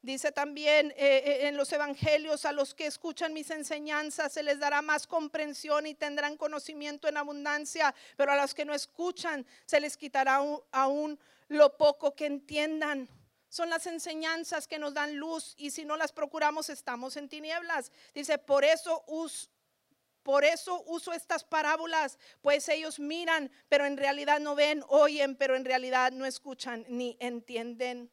Dice también eh, eh, en los evangelios, a los que escuchan mis enseñanzas se les dará más comprensión y tendrán conocimiento en abundancia, pero a los que no escuchan se les quitará aún lo poco que entiendan. Son las enseñanzas que nos dan luz y si no las procuramos estamos en tinieblas. Dice, por eso por eso uso estas parábolas, pues ellos miran, pero en realidad no ven, oyen, pero en realidad no escuchan ni entienden.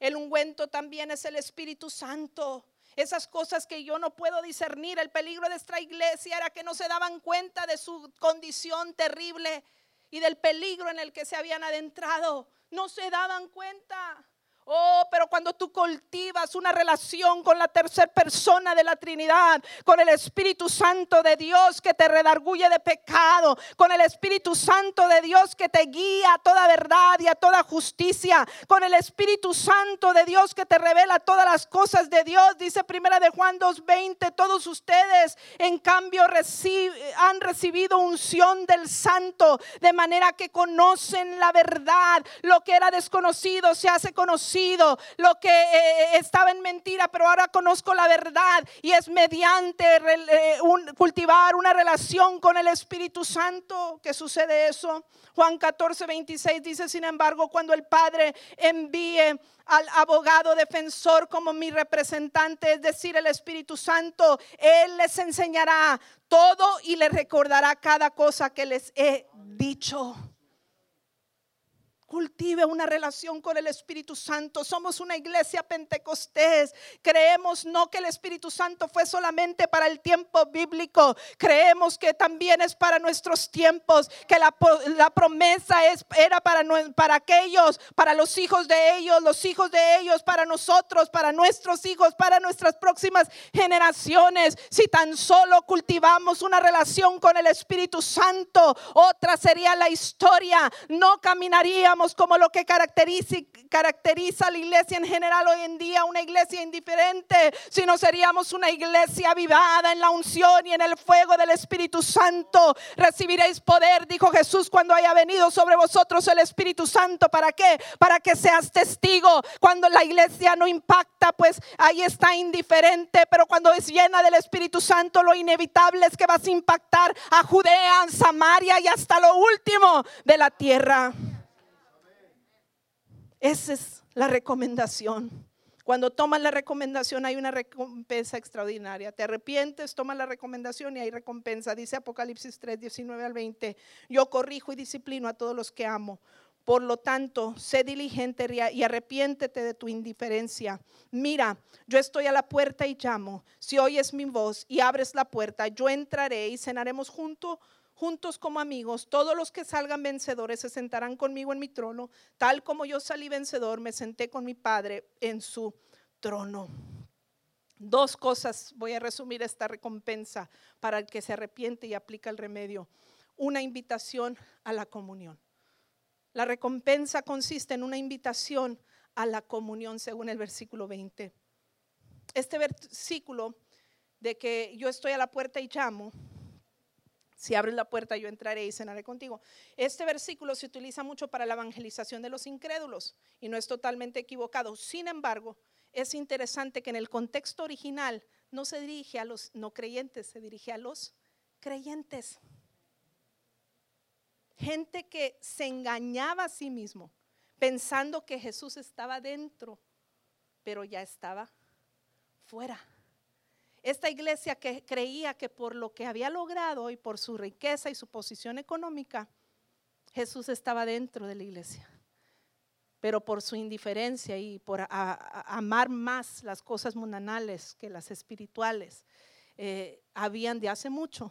El ungüento también es el Espíritu Santo. Esas cosas que yo no puedo discernir. El peligro de esta iglesia era que no se daban cuenta de su condición terrible y del peligro en el que se habían adentrado. No se daban cuenta. Oh, pero cuando tú cultivas una relación con la tercera persona de la Trinidad, con el Espíritu Santo de Dios que te redarguye de pecado, con el Espíritu Santo de Dios que te guía a toda verdad y a toda justicia, con el Espíritu Santo de Dios que te revela todas las cosas de Dios, dice Primera de Juan 2:20, todos ustedes en cambio han recibido unción del Santo, de manera que conocen la verdad, lo que era desconocido se hace conocido lo que eh, estaba en mentira, pero ahora conozco la verdad y es mediante eh, cultivar una relación con el Espíritu Santo que sucede eso. Juan 14, 26 dice, sin embargo, cuando el Padre envíe al abogado defensor como mi representante, es decir, el Espíritu Santo, Él les enseñará todo y les recordará cada cosa que les he dicho. Cultive una relación con el Espíritu Santo. Somos una iglesia pentecostés. Creemos no que el Espíritu Santo fue solamente para el tiempo bíblico. Creemos que también es para nuestros tiempos. Que la, promesa es, era para, para aquellos, para los hijos de ellos, los hijos de ellos, para nosotros, para nuestros hijos, para nuestras próximas generaciones. Si tan solo cultivamos una relación con el Espíritu Santo, otra sería la historia. No caminaríamos como lo que caracteriza, a la iglesia en general hoy en día, una iglesia indiferente, sino seríamos una iglesia avivada en la unción y en el fuego del Espíritu Santo. Recibiréis poder, dijo Jesús, cuando haya venido sobre vosotros el Espíritu Santo. ¿Para qué? Para que seas testigo. Cuando la iglesia no impacta, pues ahí está indiferente, pero cuando es llena del Espíritu Santo, lo inevitable es que vas a impactar a Judea, Samaria y hasta lo último de la tierra. Esa es la recomendación. Cuando tomas la recomendación hay una recompensa extraordinaria. Te arrepientes, tomas la recomendación y hay recompensa. Dice Apocalipsis 3, 19 al 20. Yo corrijo y disciplino a todos los que amo. Por lo tanto, sé diligente y arrepiéntete de tu indiferencia. Mira, yo estoy a la puerta y llamo. Si oyes mi voz y abres la puerta, yo entraré y cenaremos juntos juntos como amigos, todos los que salgan vencedores se sentarán conmigo en mi trono, tal como yo salí vencedor, me senté con mi Padre en su trono. Dos cosas, voy a resumir esta recompensa para el que se arrepiente y aplica el remedio. Una invitación a la comunión. La recompensa consiste en una invitación a la comunión según el versículo 20. Este versículo de que yo estoy a la puerta y llamo, si abres la puerta, yo entraré y cenaré contigo. Este versículo se utiliza mucho para la evangelización de los incrédulos y no es totalmente equivocado. Sin embargo, es interesante que en el contexto original no se dirige a los no creyentes, se dirige a los creyentes. Gente que se engañaba a sí mismo pensando que Jesús estaba dentro, pero ya estaba fuera. Esta iglesia que creía que por lo que había logrado y por su riqueza y su posición económica, Jesús estaba dentro de la iglesia. Pero por su indiferencia y por amar más las cosas mundanales que las espirituales, eh, habían de hace mucho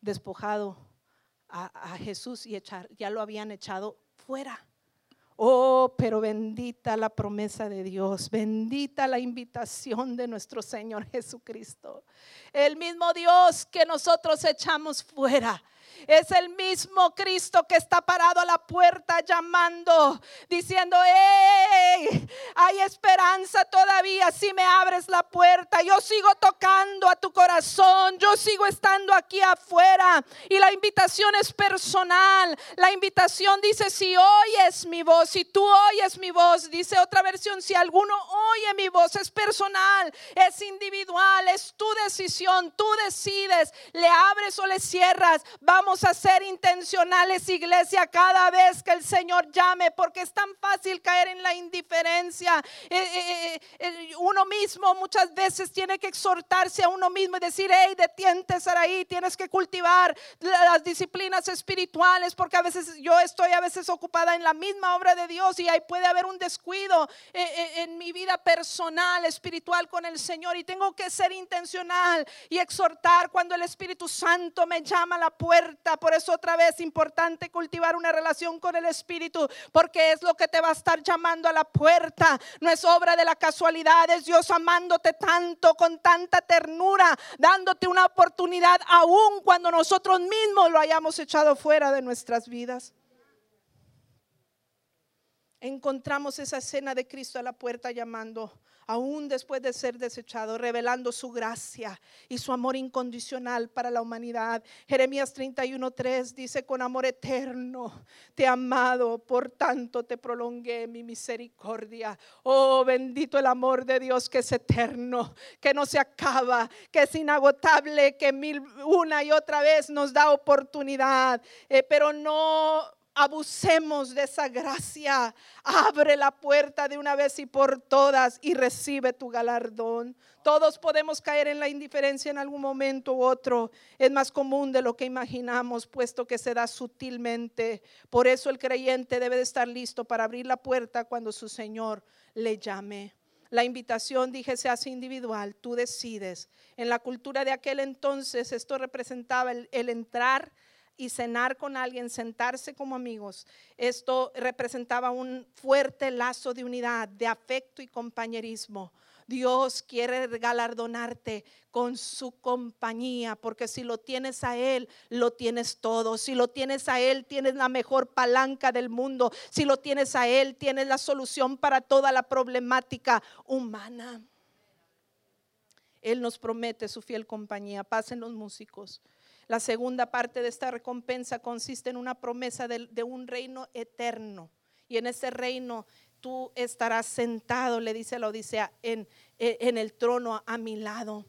despojado a, Jesús y echar, ya lo habían echado fuera. Oh, pero bendita la promesa de Dios, bendita la invitación de nuestro Señor Jesucristo. El mismo Dios que nosotros echamos fuera es el mismo Cristo que está parado a la puerta llamando, diciendo, hey, hay esperanza todavía si me abres la puerta. Yo sigo tocando a tu corazón, yo sigo estando aquí afuera. Y la invitación es personal. La invitación dice, si oyes mi voz, si tú oyes mi voz, dice otra versión, si alguno oye mi voz, es personal, es individual, es tu decisión, tú decides, le abres o le cierras. Vamos a ser intencionales, iglesia, cada vez que el Señor llame, porque es tan fácil caer en la indiferencia. Eh, eh, eh, uno mismo muchas veces tiene que exhortarse a uno mismo y decir, hey, detiente, ahí, tienes que cultivar las disciplinas espirituales, porque a veces yo estoy a veces ocupada en la misma obra de Dios y ahí puede haber un descuido en mi vida personal, espiritual con el Señor y tengo que ser intencional y exhortar cuando el Espíritu Santo me llama a la puerta por eso otra vez importante cultivar una relación con el Espíritu, porque es lo que te va a estar llamando a la puerta. No es obra de la casualidad, es Dios amándote tanto, con tanta ternura, dándote una oportunidad aún cuando nosotros mismos lo hayamos echado fuera de nuestras vidas encontramos esa escena de Cristo a la puerta llamando, aún después de ser desechado, revelando su gracia y su amor incondicional para la humanidad. Jeremías 31:3 dice, con amor eterno te he amado, por tanto te prolongué mi misericordia. Oh, bendito el amor de Dios que es eterno, que no se acaba, que es inagotable, que mil una y otra vez nos da oportunidad, eh, pero no abusemos de esa gracia. Abre la puerta de una vez y por todas y recibe tu galardón. Todos podemos caer en la indiferencia en algún momento u otro. Es más común de lo que imaginamos, puesto que se da sutilmente. Por eso el creyente debe de estar listo para abrir la puerta cuando su Señor le llame. La invitación, dije, se hace individual, tú decides. En la cultura de aquel entonces esto representaba el, el entrar y cenar con alguien, sentarse como amigos, esto representaba un fuerte lazo de unidad, de afecto y compañerismo. Dios quiere galardonarte con su compañía, porque si lo tienes a Él, lo tienes todo. Si lo tienes a Él, tienes la mejor palanca del mundo. Si lo tienes a Él, tienes la solución para toda la problemática humana. Él nos promete su fiel compañía. Pasen los músicos. La segunda parte de esta recompensa consiste en una promesa de, un reino eterno. Y en ese reino tú estarás sentado, le dice la Odisea, en, en el trono a mi lado.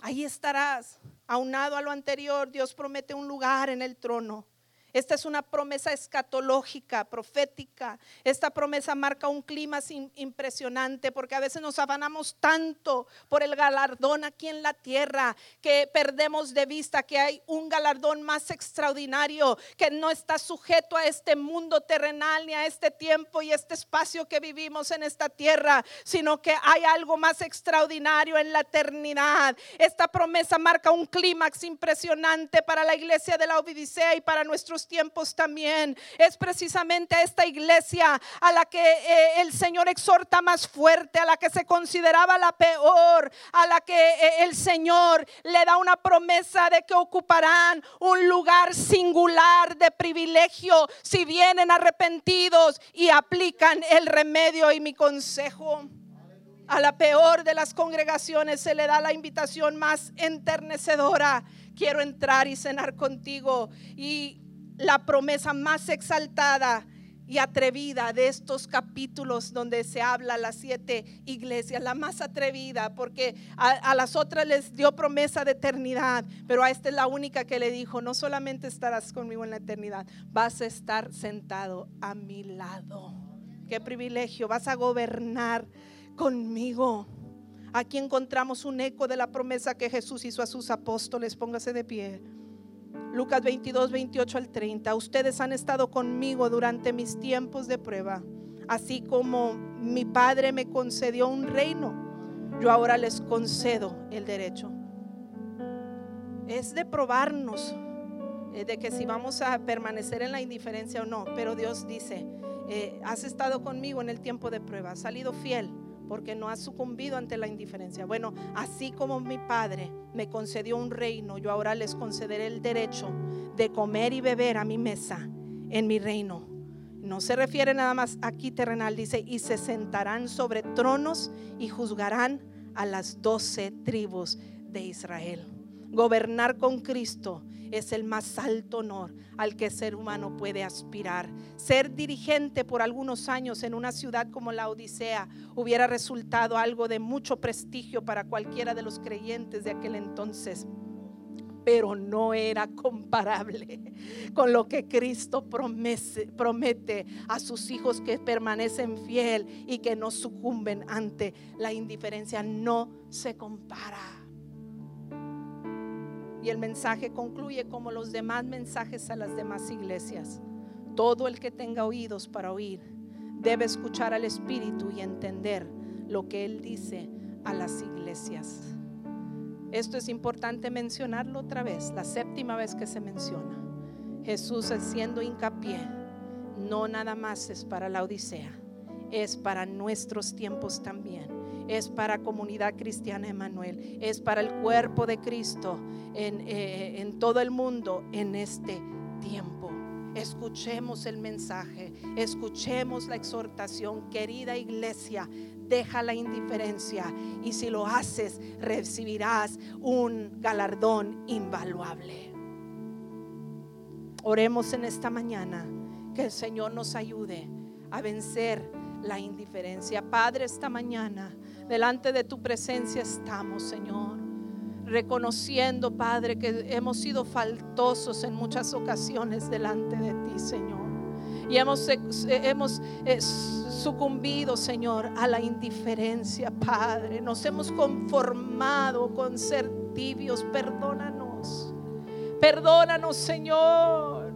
Ahí estarás, aunado a lo anterior, Dios promete un lugar en el trono. Esta es una promesa escatológica, profética. Esta promesa marca un clima impresionante porque a veces nos afanamos tanto por el galardón aquí en la tierra que perdemos de vista que hay un galardón más extraordinario que no está sujeto a este mundo terrenal ni a este tiempo y este espacio que vivimos en esta tierra, sino que hay algo más extraordinario en la eternidad. Esta promesa marca un clímax impresionante para la iglesia de la Odisea y para nuestros tiempos también. Es precisamente a esta iglesia a la que eh, el Señor exhorta más fuerte, a la que se consideraba la peor, a la que eh, el Señor le da una promesa de que ocuparán un lugar singular de privilegio si vienen arrepentidos y aplican el remedio y mi consejo. A la peor de las congregaciones se le da la invitación más enternecedora. Quiero entrar y cenar contigo. Y la promesa más exaltada y atrevida de estos capítulos donde se habla las siete iglesias, la más atrevida, porque a, las otras les dio promesa de eternidad, pero a esta es la única que le dijo, no solamente estarás conmigo en la eternidad, vas a estar sentado a mi lado. Qué privilegio, vas a gobernar conmigo. Aquí encontramos un eco de la promesa que Jesús hizo a sus apóstoles, póngase de pie. Lucas 22, 28 al 30. Ustedes han estado conmigo durante mis tiempos de prueba, así como mi Padre me concedió un reino, yo ahora les concedo el derecho. Es de probarnos, eh, de que si vamos a permanecer en la indiferencia o no, pero Dios dice, eh, has estado conmigo en el tiempo de prueba, has salido fiel porque no has sucumbido ante la indiferencia. Bueno, así como mi Padre me concedió un reino, yo ahora les concederé el derecho de comer y beber a mi mesa en mi reino. No se refiere nada más aquí terrenal, dice, y se sentarán sobre tronos y juzgarán a las doce tribus de Israel. Gobernar con Cristo es el más alto honor al que ser humano puede aspirar. Ser dirigente por algunos años en una ciudad como la Odisea hubiera resultado algo de mucho prestigio para cualquiera de los creyentes de aquel entonces pero no era comparable con lo que Cristo promete a sus hijos que permanecen fiel y que no sucumben ante la indiferencia. No se compara. Y el mensaje concluye como los demás mensajes a las demás iglesias. Todo el que tenga oídos para oír debe escuchar al Espíritu y entender lo que Él dice a las iglesias. Esto es importante mencionarlo otra vez, la séptima vez que se menciona. Jesús haciendo hincapié, no nada más es para la Odisea, es para nuestros tiempos también es para comunidad cristiana Emanuel, es para el cuerpo de Cristo en, eh, en todo el mundo en este tiempo. Escuchemos el mensaje, escuchemos la exhortación, querida iglesia, deja la indiferencia y si lo haces recibirás un galardón invaluable. Oremos en esta mañana que el Señor nos ayude a vencer la indiferencia. Padre, esta mañana Delante de tu presencia estamos, Señor. Reconociendo, Padre, que hemos sido faltosos en muchas ocasiones delante de ti, Señor. Y hemos, eh, hemos eh, sucumbido, Señor, a la indiferencia, Padre. Nos hemos conformado con ser tibios. Perdónanos. Perdónanos, Señor.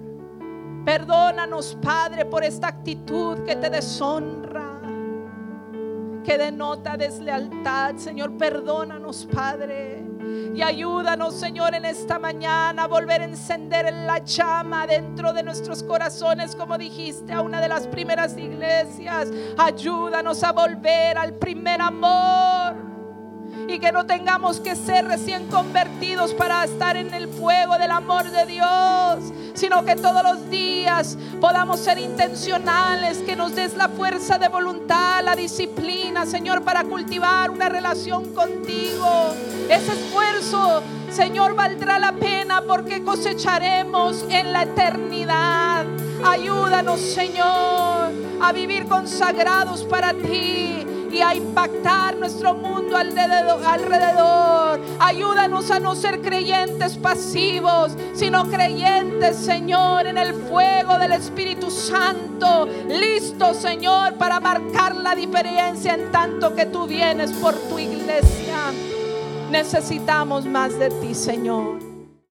Perdónanos, Padre, por esta actitud que te deshonra que denota deslealtad. Señor, perdónanos, Padre. Y ayúdanos, Señor, en esta mañana a volver a encender la llama dentro de nuestros corazones, como dijiste a una de las primeras iglesias. Ayúdanos a volver al primer amor y que no tengamos que ser recién convertidos para estar en el fuego del amor de Dios, sino que todos los días podamos ser intencionales, que nos des la fuerza de voluntad, la disciplina, Señor, para cultivar una relación contigo. Ese esfuerzo, Señor, valdrá la pena porque cosecharemos en la eternidad. Ayúdanos, Señor, a vivir consagrados para ti y a impactar nuestro mundo alrededor. Ayúdanos a no ser creyentes pasivos, sino creyentes, Señor, en el fuego del Espíritu Santo. Listo, Señor, para marcar la diferencia en tanto que tú vienes por tu iglesia. Necesitamos más de ti, Señor.